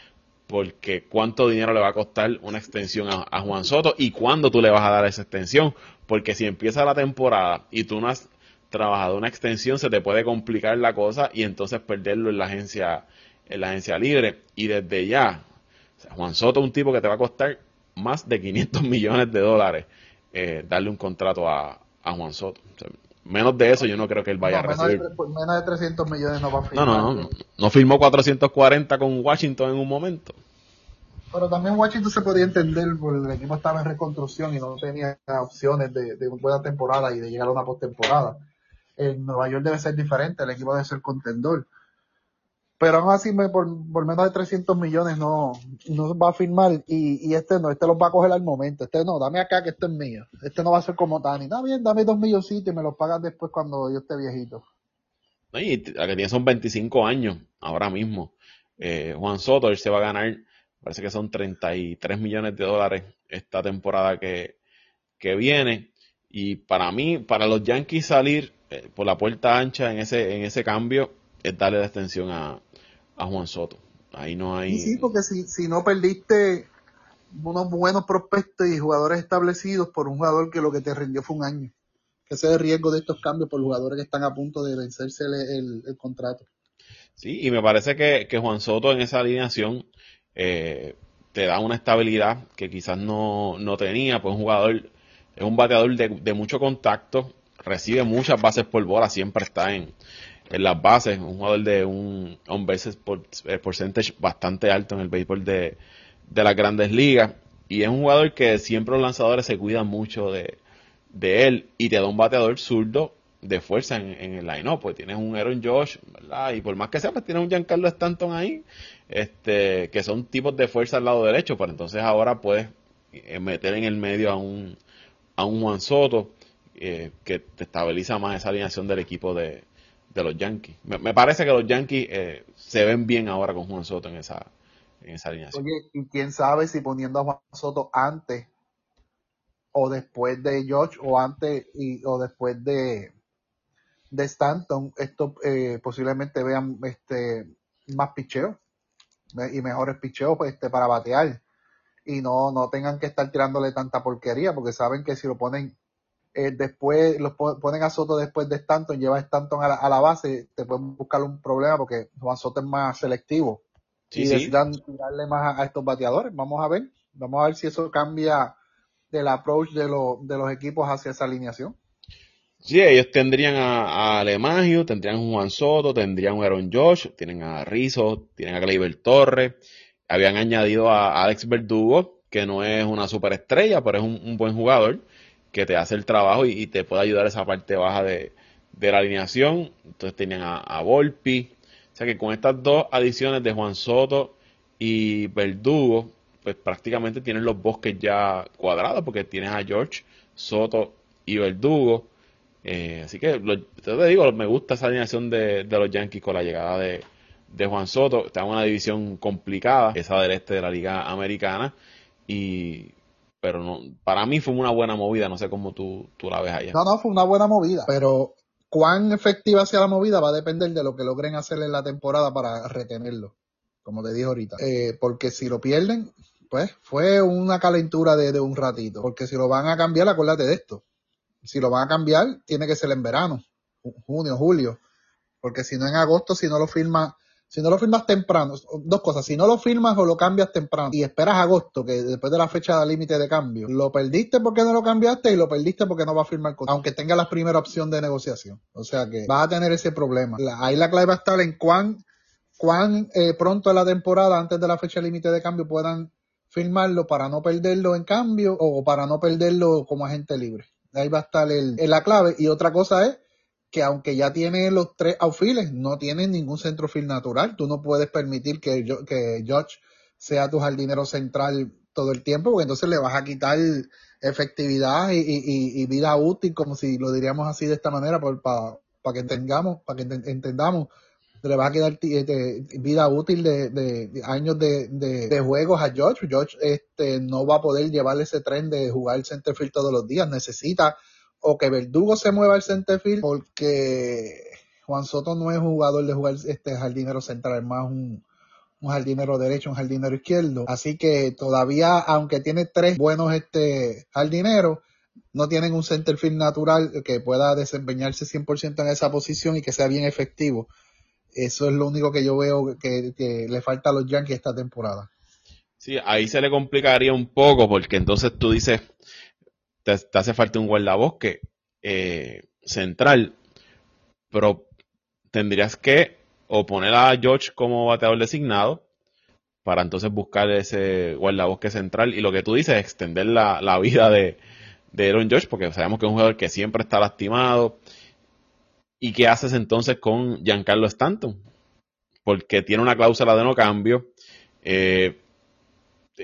porque cuánto dinero le va a costar una extensión a, Juan Soto y cuándo tú le vas a dar esa extensión, porque si empieza la temporada y tú no has trabajado una extensión se te puede complicar la cosa y entonces perderlo en la agencia en la agencia libre. Y desde ya Juan Soto es un tipo que te va a costar más de 500 millones de dólares eh, darle un contrato a, Juan Soto. Menos de eso yo no creo que él vaya a recibir. Menos de, 300 millones no va a firmar. No, no, no. No firmó 440 con Washington en un momento. Pero también Washington se podía entender porque el equipo estaba en reconstrucción y no tenía opciones de, de buena temporada y de llegar a una postemporada. En Nueva York debe ser diferente, el equipo debe ser contendor pero aún así me, por, menos de 300 millones no, no va a firmar y, este no, este los va a coger al momento, este no, dame acá que este es mío, este no va a ser como Tani, está bien, dame dos milloncitos y me los pagas después cuando yo esté viejito. Y la que tiene son 25 años ahora mismo. Eh, Juan Soto, él se va a ganar, parece que son 33 millones de dólares esta temporada que, que viene. Y para mí, para los Yankees salir eh, por la puerta ancha en ese, en ese cambio, es darle la extensión a, a Juan Soto. Ahí no hay. sí, porque si, si no perdiste unos buenos prospectos y jugadores establecidos por un jugador que lo que te rindió fue un año. Ese es el riesgo de estos cambios por jugadores que están a punto de vencerse el, contrato. Sí, y me parece que, Juan Soto en esa alineación eh, te da una estabilidad que quizás no, no tenía, pues un jugador, es un bateador de, de mucho contacto, recibe muchas bases por bola, siempre está en, en las bases, un jugador de un on bases por, eh, bastante alto en el béisbol de, de las grandes ligas. Y es un jugador que siempre los lanzadores se cuidan mucho de, de él y te da un bateador zurdo de fuerza en, el line-up. Pues tienes un Aaron Josh, ¿verdad? Y por más que sea, pues tienes un Giancarlo Stanton ahí, este, que son tipos de fuerza al lado derecho. Pero entonces ahora puedes eh, meter en el medio a un, a un Juan Soto, eh, que te estabiliza más esa alineación del equipo de, de los Yankees. Me, parece que los Yankees eh, se ven bien ahora con Juan Soto en esa, en esa. Oye, y quién sabe si poniendo a Juan Soto antes o después de George o antes y, o después de, de Stanton, esto eh, posiblemente vean este más picheo y mejores picheos pues, este, para batear y no, no tengan que estar tirándole tanta porquería porque saben que si lo ponen eh, después los ponen a Soto después de Stanton, lleva a Stanton a la, base, te pueden buscar un problema porque Juan Soto es más selectivo y decidan darle más a, estos bateadores. Vamos a ver, vamos a ver si eso cambia del approach de, de los equipos hacia esa alineación. Sí, ellos tendrían a, Alemagio, tendrían a Juan Soto, tendrían a Aaron Josh, tienen a Rizzo, tienen a Gleyber Torres, habían añadido a Alex Verdugo, que no es una superestrella, pero es un buen jugador que te hace el trabajo y, te puede ayudar esa parte baja de, la alineación. Entonces tenían a, Volpi. O sea que con estas dos adiciones de Juan Soto y Verdugo, pues prácticamente tienen los bosques ya cuadrados porque tienes a George, Soto y Verdugo. Eh, así que te digo, me gusta esa alineación de, los Yankees con la llegada de, de Juan Soto. Está en una división complicada, esa del este de la Liga Americana. Y pero no, para mí fue una buena movida, no sé cómo tú, tú la ves allá. No, no, fue una buena movida, pero cuán efectiva sea la movida va a depender de lo que logren hacer en la temporada para retenerlo, como te dije ahorita. Eh, porque si lo pierden, pues fue una calentura de, de, un ratito, porque si lo van a cambiar, acuérdate de esto. Si lo van a cambiar, tiene que ser en verano, junio, julio, porque si no en agosto, si no lo firma si no lo firmas temprano, dos cosas, si no lo firmas o lo cambias temprano y esperas agosto, que después de la fecha de límite de cambio, lo perdiste porque no lo cambiaste y lo perdiste porque no va a firmar con, aunque tenga la primera opción de negociación. O sea que vas a tener ese problema. ahí la clave va a estar en cuán, cuán eh, pronto en la temporada, antes de la fecha límite de cambio, puedan firmarlo para no perderlo en cambio o para no perderlo como agente libre. Ahí va a estar el, la clave. Y otra cosa es que aunque ya tiene los tres outfields, no tiene ningún centrofield natural. Tú no puedes permitir que, que George sea tu jardinero central todo el tiempo, porque entonces le vas a quitar efectividad y, vida útil, como si lo diríamos así de esta manera, para que tengamos, para que entendamos, le vas a quedar este, vida útil de, años de, juegos a George. George este, no va a poder llevar ese tren de jugar el centerfield todos los días, necesita o que Verdugo se mueva al centerfield porque Juan Soto no es jugador de jugar este jardinero central, más un, jardinero derecho, un jardinero izquierdo. Así que todavía, aunque tiene tres buenos este jardineros, no tienen un centerfield natural que pueda desempeñarse 100% en esa posición y que sea bien efectivo. Eso es lo único que yo veo que, le falta a los Yankees esta temporada. Sí, ahí se le complicaría un poco porque entonces tú dices, te, hace falta un guardabosque eh, central, pero tendrías que o poner a George como bateador designado para entonces buscar ese guardabosque central y lo que tú dices, extender la, la vida de, de Aaron George porque sabemos que es un jugador que siempre está lastimado. ¿Y qué haces entonces con Giancarlo Stanton? Porque tiene una cláusula de no cambio. Eh,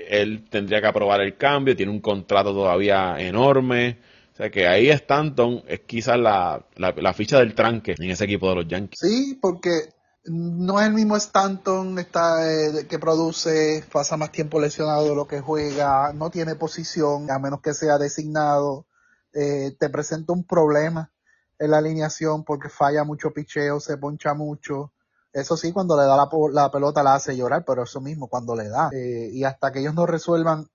él tendría que aprobar el cambio, tiene un contrato todavía enorme. O sea que ahí Stanton es quizás la, la, ficha del tranque en ese equipo de los Yankees. Sí, porque no es el mismo Stanton está, eh, que produce, pasa más tiempo lesionado de lo que juega, no tiene posición, a menos que sea designado, eh, te presenta un problema en la alineación porque falla mucho picheo, se poncha mucho. Eso sí, cuando le da la, la pelota la hace llorar, pero eso mismo cuando le da. Eh, y hasta que ellos no resuelvan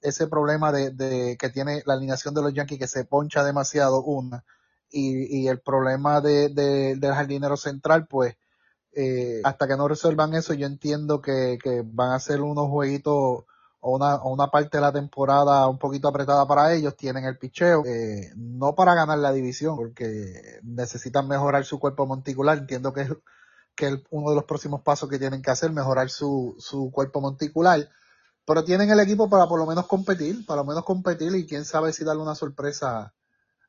ese problema de, que tiene la alineación de los Yankees que se poncha demasiado una y, el problema de, de, del jardinero central, pues eh, hasta que no resuelvan eso, yo entiendo que, que van a ser unos jueguitos o una, o una parte de la temporada un poquito apretada para ellos, tienen el picheo, eh, no para ganar la división, porque necesitan mejorar su cuerpo monticular, entiendo que es, que es uno de los próximos pasos que tienen que hacer, mejorar su, su cuerpo monticular, pero tienen el equipo para por lo menos competir, para lo menos competir y quién sabe si darle una sorpresa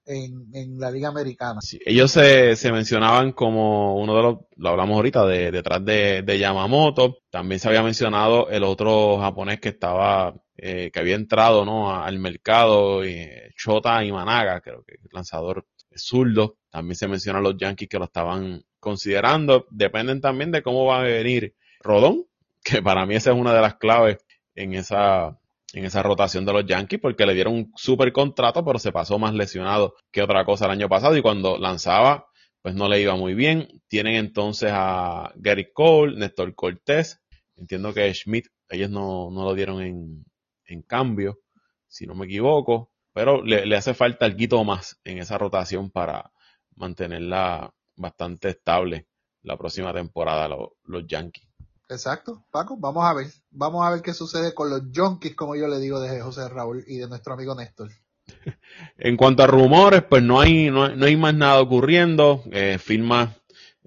en, la Liga Americana. ellos se, se, mencionaban como uno de los, lo hablamos ahorita, de, detrás de, de Yamamoto. También se había mencionado el otro japonés que estaba, eh, que había entrado ¿no? al mercado, eh, Chota Imanaga, creo que el lanzador zurdo. También se mencionan los Yankees que lo estaban considerando. Dependen también de cómo va a venir Rodón, que para mí esa es una de las claves en esa en esa rotación de los Yankees porque le dieron un super contrato, pero se pasó más lesionado que otra cosa el año pasado y cuando lanzaba, pues no le iba muy bien. Tienen entonces a Gary Cole, Néstor Cortés, entiendo que Schmidt, ellos no, no lo dieron en, en, cambio, si no me equivoco, pero le, le hace falta algo más en esa rotación para mantenerla bastante estable la próxima temporada los Yankees. Exacto, Paco, vamos a ver, vamos a ver qué sucede con los junkies, como yo le digo, de José Raúl y de nuestro amigo Néstor. En cuanto a rumores, pues no hay, no, hay más nada ocurriendo, eh, firmas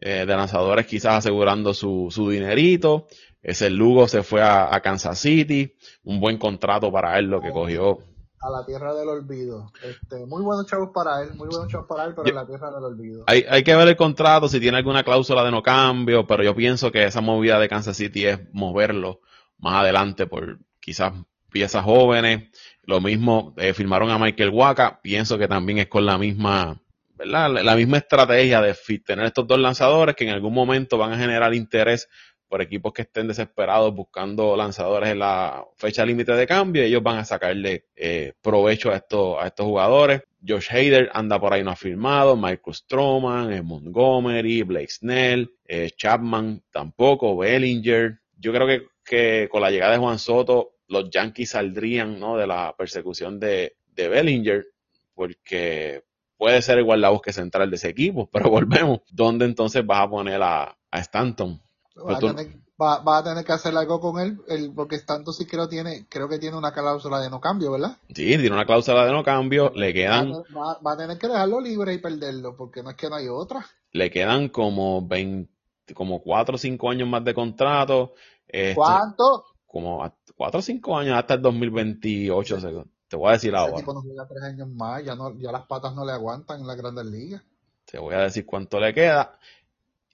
eh, de lanzadores quizás asegurando su, su dinerito, ese Lugo se fue a, a Kansas City, un buen contrato para él lo que cogió a la tierra del olvido. Este, muy buenos chavos para él, muy buenos chavos para él, pero en la tierra del olvido. Hay, hay que ver el contrato, si tiene alguna cláusula de no cambio, pero yo pienso que esa movida de Kansas City es moverlo más adelante por quizás piezas jóvenes. Lo mismo, eh, firmaron a Michael Waka, pienso que también es con la misma, ¿verdad? La misma estrategia de tener estos dos lanzadores que en algún momento van a generar interés por equipos que estén desesperados buscando lanzadores en la fecha límite de cambio, ellos van a sacarle eh, provecho a estos, a estos jugadores. Josh Hader anda por ahí no ha firmado, Michael Stroman, eh, Montgomery, Blake Snell, eh, Chapman tampoco, Bellinger. Yo creo que, que, con la llegada de Juan Soto, los Yankees saldrían ¿no? de la persecución de, de Bellinger, porque puede ser igual la búsqueda central de ese equipo, pero volvemos. ¿Dónde entonces vas a poner a, a Stanton? Va a, tener, va, a, tener, que hacer algo con él, el, porque tanto sí creo tiene, creo que tiene una cláusula de no cambio, ¿verdad? Sí, tiene una cláusula de no cambio, le quedan... Va, a tener que dejarlo libre y perderlo, porque no es que no hay otra. Le quedan como 20, como 4 o 5 años más de contrato. Este, ¿Cuánto? Como 4 o 5 años hasta el 2028, te voy a decir ahora. Tipo no juega 3 años más, ya, no, ya las patas no le aguantan en la Grandes Ligas. Te voy a decir cuánto le queda.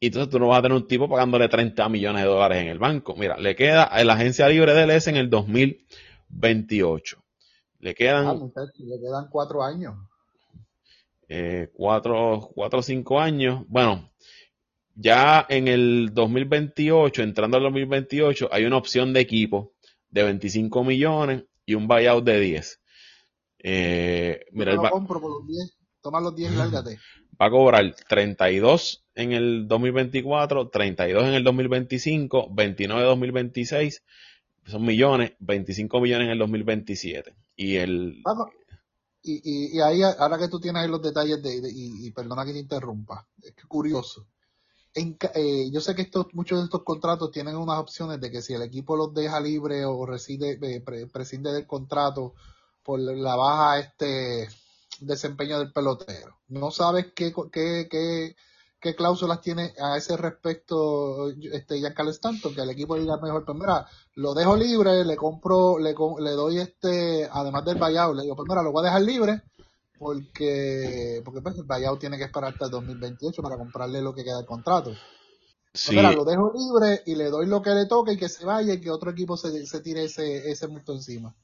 Y entonces tú no vas a tener un tipo pagándole 30 millones de dólares en el banco. Mira, le queda a la agencia libre de LS en el 2028. Le quedan... Ah, le quedan cuatro años. Eh, cuatro, cuatro o cinco años. Bueno, ya en el 2028, entrando al 2028, hay una opción de equipo de 25 millones y un buyout de 10. Eh, mira, el compro por los 10 toma los 10 y lárgate. Va a cobrar 32 en el 2024, 32 en el 2025, 29 en el 2026, son millones, 25 millones en el 2027. Y el... y, y, ahí, ahora que tú tienes los detalles de, y, perdona que te interrumpa, es que curioso. En, eh, yo sé que estos, muchos de estos contratos tienen unas opciones de que si el equipo los deja libre o reside, eh, prescinde del contrato por la baja este desempeño del pelotero. No sabes qué, qué, qué, qué cláusulas tiene a ese respecto este Giancarlo Stanton, que el equipo diga mejor, pues mira, lo dejo libre, le compro, le, le doy este, además del buyout, le digo, pues mira, lo voy a dejar libre, porque, porque pues, el buyout tiene que esperar hasta el 2028 para comprarle lo que queda del contrato. Pues sí. mira, lo dejo libre y le doy lo que le toque y que se vaya y que otro equipo se, se tire ese, ese muerto encima.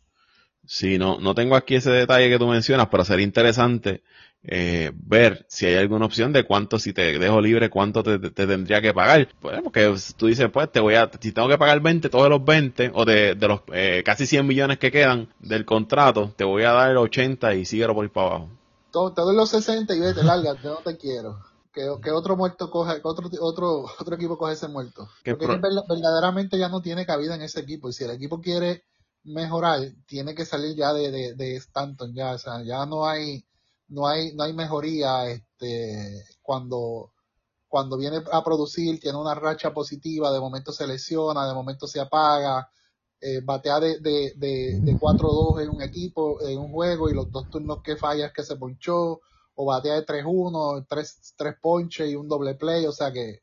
Sí, no, no tengo aquí ese detalle que tú mencionas, pero sería interesante eh, ver si hay alguna opción de cuánto, si te dejo libre, cuánto te, tendría que pagar. Pues, porque tú dices, pues te voy a, si tengo que pagar 20, todos los 20, o de, de los eh, casi 100 millones que quedan del contrato, te voy a dar el 80 y síguelo por ir para abajo. te doy los 60 y vete, larga, yo no te quiero. Que, que, otro muerto coge, que otro, otro, otro equipo coge ese muerto. Porque verdaderamente ya no tiene cabida en ese equipo. Y si el equipo quiere mejorar, tiene que salir ya de, de, de Stanton, ya, o sea, ya no hay, no hay, no hay mejoría, este, cuando, cuando viene a producir, tiene una racha positiva, de momento se lesiona, de momento se apaga, eh, batea de, de, de, de 4-2 en un equipo, en un juego, y los dos turnos que fallas que se ponchó, o batea de 3-1, 3, 3 ponches y un doble play, o sea que,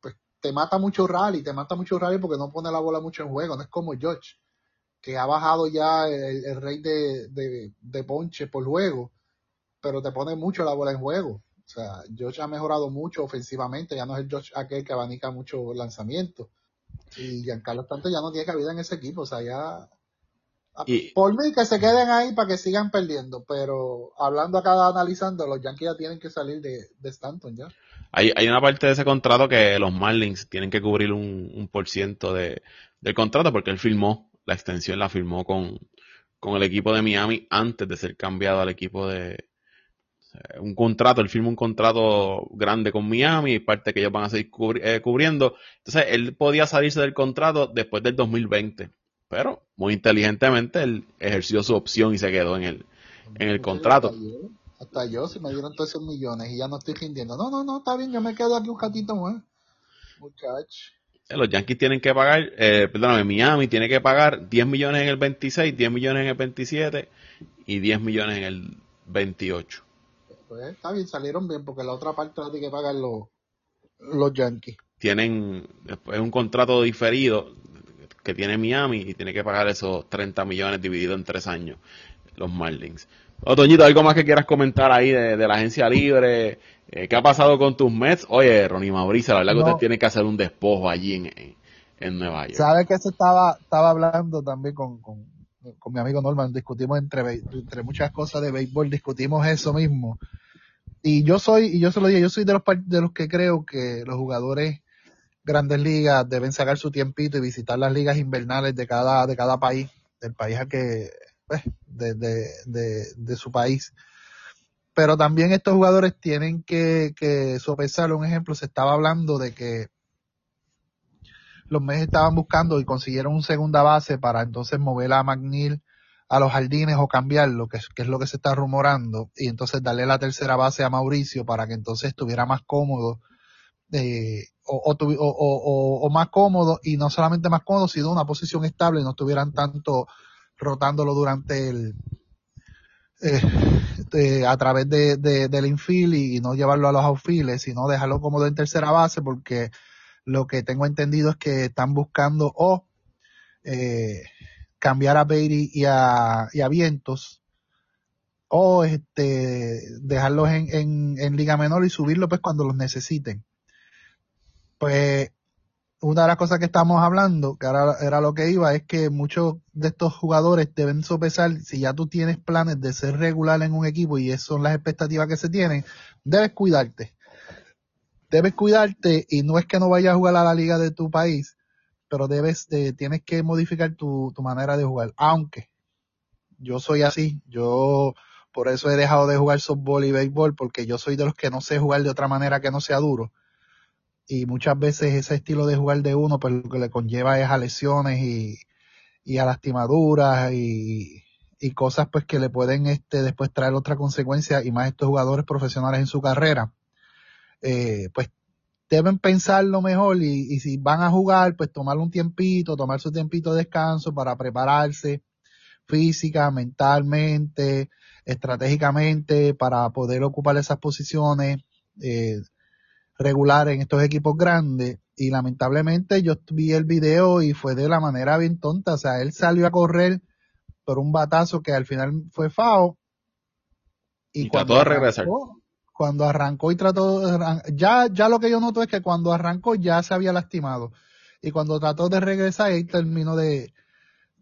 pues, te mata mucho rally, te mata mucho rally porque no pone la bola mucho en juego, no es como George que ha bajado ya el, rey de, de, ponche por juego, pero te pone mucho la bola en juego. O sea, Josh ha mejorado mucho ofensivamente, ya no es el Josh aquel que abanica mucho lanzamiento. Y Giancarlo Tanto ya no tiene cabida en ese equipo, o sea, ya... por mí que se queden ahí para que sigan perdiendo, pero hablando acá, analizando, los Yankees ya tienen que salir de, de Stanton ya. Hay, hay una parte de ese contrato que los Marlins tienen que cubrir un, un por ciento de, del contrato porque él firmó la extensión la firmó con, con el equipo de Miami antes de ser cambiado al equipo de un contrato, él firmó un contrato grande con Miami, parte que ellos van a seguir eh, cubriendo. Entonces, él podía salirse del contrato después del 2020, pero muy inteligentemente él ejerció su opción y se quedó en el, en el contrato. Hasta yo, si me dieron todos esos millones y ya no estoy rindiendo. No, no, no, está bien, yo me quedo aquí un ratito más. Muchacho. Eh, los Yankees tienen que pagar, eh, perdóname, Miami tiene que pagar 10 millones en el 26, 10 millones en el 27 y 10 millones en el 28. Pues está bien, salieron bien porque la otra parte la tiene que pagar los, los Yankees. Tienen después un contrato diferido que tiene Miami y tiene que pagar esos 30 millones divididos en tres años los Marlins. Otoñito, ¿algo más que quieras comentar ahí de, la agencia libre? Eh, ¿Qué ha pasado con tus Mets? Oye, Ronnie Mauricio, la verdad que usted tiene que hacer un despojo allí en, en, Nueva York. ¿Sabes que se estaba, estaba hablando también con, con, con, mi amigo Norman? Discutimos entre, entre muchas cosas de béisbol, discutimos eso mismo. Y yo soy, y yo se lo dije, yo soy de los, de los que creo que los jugadores grandes ligas deben sacar su tiempito y visitar las ligas invernales de cada, de cada país, del país al que, pues, de, de, de, su país. Pero también estos jugadores tienen que, que sopesar, un ejemplo, se estaba hablando de que los meses estaban buscando y consiguieron un segunda base para entonces mover a McNeil a los jardines o cambiarlo, que, que es lo que se está rumorando, y entonces darle la tercera base a Mauricio para que entonces estuviera más cómodo, eh, o, o, o, o, más cómodo, y no solamente más cómodo, sino una posición estable y no estuvieran tanto rotándolo durante el eh, a través de, del infield y, no llevarlo a los outfields, sino dejarlo como en tercera base porque lo que tengo entendido es que están buscando o eh, cambiar a Beatty y a, y a Vientos o este dejarlos en, en, en liga menor y subirlo pues cuando los necesiten. Pues una de las cosas que estamos hablando, que ahora era lo que iba, es que muchos de estos jugadores deben sopesar, si ya tú tienes planes de ser regular en un equipo y esas son las expectativas que se tienen, debes cuidarte. Debes cuidarte y no es que no vayas a jugar a la liga de tu país, pero debes, de, tienes que modificar tu, tu manera de jugar. Aunque yo soy así, yo por eso he dejado de jugar softball y béisbol, porque yo soy de los que no sé jugar de otra manera que no sea duro. Y muchas veces ese estilo de jugar de uno, pues lo que le conlleva es a lesiones y, y a lastimaduras y, y cosas pues que le pueden este después traer otra consecuencia y más estos jugadores profesionales en su carrera. Eh, pues deben pensarlo mejor y, y, si van a jugar, pues tomar un tiempito, tomar su tiempito de descanso para prepararse física, mentalmente, estratégicamente, para poder ocupar esas posiciones eh, regulares en estos equipos grandes. Y lamentablemente yo vi el video y fue de la manera bien tonta. O sea, él salió a correr por un batazo que al final fue FAO. Y, y cuando trató de regresar. Cuando arrancó y trató de, ya, ya lo que yo noto es que cuando arrancó ya se había lastimado. Y cuando trató de regresar, ahí terminó de,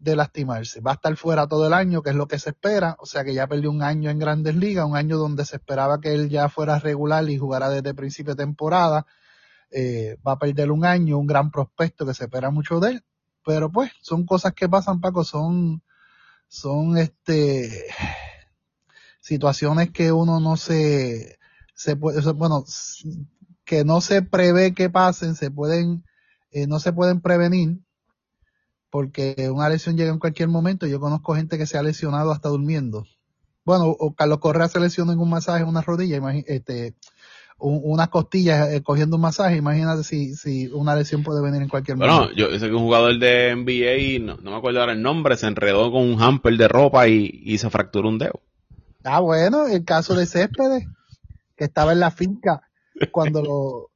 de lastimarse. Va a estar fuera todo el año, que es lo que se espera. O sea que ya perdió un año en grandes ligas, un año donde se esperaba que él ya fuera regular y jugara desde principio de temporada. Eh, va a perder un año, un gran prospecto que se espera mucho de él. Pero pues, son cosas que pasan, Paco, son, son este, situaciones que uno no se, se puede, bueno, que no se prevé que pasen, se pueden, eh, no se pueden prevenir porque una lesión llega en cualquier momento. Yo conozco gente que se ha lesionado hasta durmiendo. Bueno, o Carlos Correa se lesionó en un masaje en una rodilla, este, unas costillas eh, cogiendo un masaje. Imagínate si, si una lesión puede venir en cualquier momento. Bueno, yo sé que un jugador de NBA, no, no, me acuerdo ahora el nombre, se enredó con un hamper de ropa y, y se fracturó un dedo. Ah, bueno, el caso de Céspedes, que estaba en la finca cuando lo,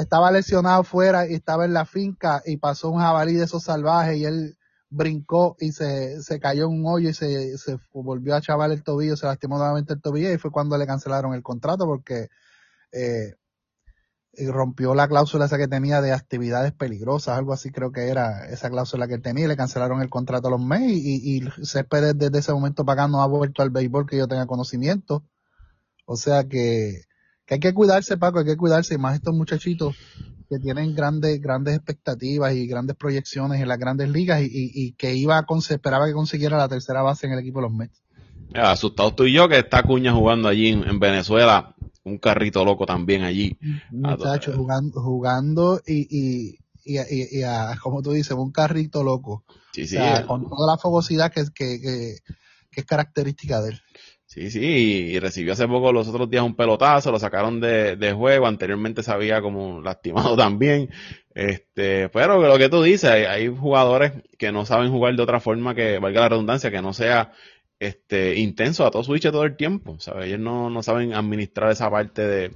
estaba lesionado fuera y estaba en la finca y pasó un jabalí de esos salvajes y él brincó y se, se cayó en un hoyo y se, se volvió a chavar el tobillo, se lastimó nuevamente el tobillo y fue cuando le cancelaron el contrato porque eh, rompió la cláusula esa que tenía de actividades peligrosas, algo así creo que era esa cláusula que tenía y le cancelaron el contrato a los meses y, y Céspedes desde ese momento para acá no ha vuelto al béisbol que yo tenga conocimiento. O sea que que hay que cuidarse, Paco, hay que cuidarse, y más estos muchachitos que tienen grandes, grandes expectativas y grandes proyecciones en las grandes ligas y, y, y que iba a se esperaba que consiguiera la tercera base en el equipo de los Mets. Ya, asustado tú y yo que está Cuña jugando allí en, en Venezuela, un carrito loco también allí. Muchachos, jugando, jugando y, y, y, y a, como tú dices, un carrito loco. Sí, sí. O sea, con toda la fogosidad que, que, que, que es característica de él. Sí, sí, y recibió hace poco los otros días un pelotazo, lo sacaron de, de juego, anteriormente se había como lastimado también, este, pero lo que tú dices, hay, hay, jugadores que no saben jugar de otra forma que, valga la redundancia, que no sea este intenso a todo switch todo el tiempo, ¿sabes? Ellos no, no saben administrar esa parte de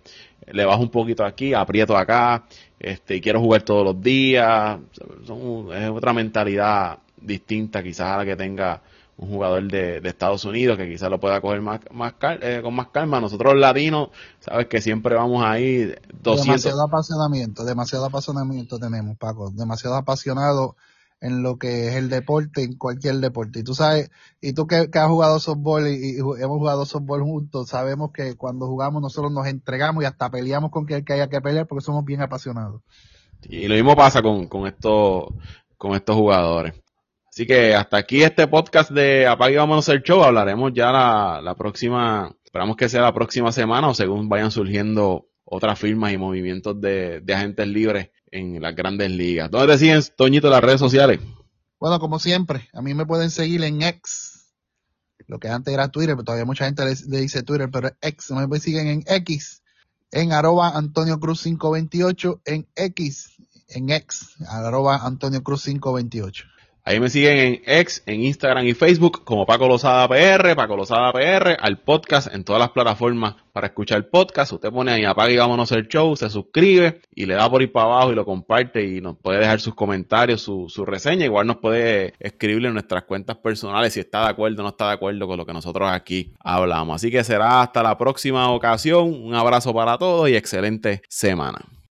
le bajo un poquito aquí, aprieto acá, este, quiero jugar todos los días, Son, es otra mentalidad distinta quizás a la que tenga un jugador de, de, Estados Unidos que quizás lo pueda coger más, más eh, con más calma. Nosotros latinos, sabes que siempre vamos ahí 200. Demasiado apasionamiento, demasiado apasionamiento tenemos, Paco. Demasiado apasionado en lo que es el deporte, en cualquier deporte. Y tú sabes, y tú que, que has jugado softball y, y, hemos jugado softball juntos, sabemos que cuando jugamos nosotros nos entregamos y hasta peleamos con quien que haya que pelear porque somos bien apasionados. Y lo mismo pasa con, con estos, con estos jugadores. Así que hasta aquí este podcast de Apague Vámonos el Show. Hablaremos ya la, la, próxima, esperamos que sea la próxima semana o según vayan surgiendo otras firmas y movimientos de, agentes libres en las grandes ligas. ¿Dónde te siguen, Toñito, las redes sociales? Bueno, como siempre, a mí me pueden seguir en X, lo que antes era Twitter, pero todavía mucha gente le, le dice Twitter, pero X, me siguen en X, en arroba Antonio Cruz 528, en X, en X, arroba Antonio Cruz 528. Ahí me siguen en X, en Instagram y Facebook como Paco Lozada PR, Paco Lozada PR, al podcast en todas las plataformas para escuchar el podcast. Usted pone ahí apaga y vámonos el show, se suscribe y le da por ir para abajo y lo comparte y nos puede dejar sus comentarios, su, su reseña. Igual nos puede escribirle en nuestras cuentas personales si está de acuerdo o no está de acuerdo con lo que nosotros aquí hablamos. Así que será hasta la próxima ocasión. Un abrazo para todos y excelente semana.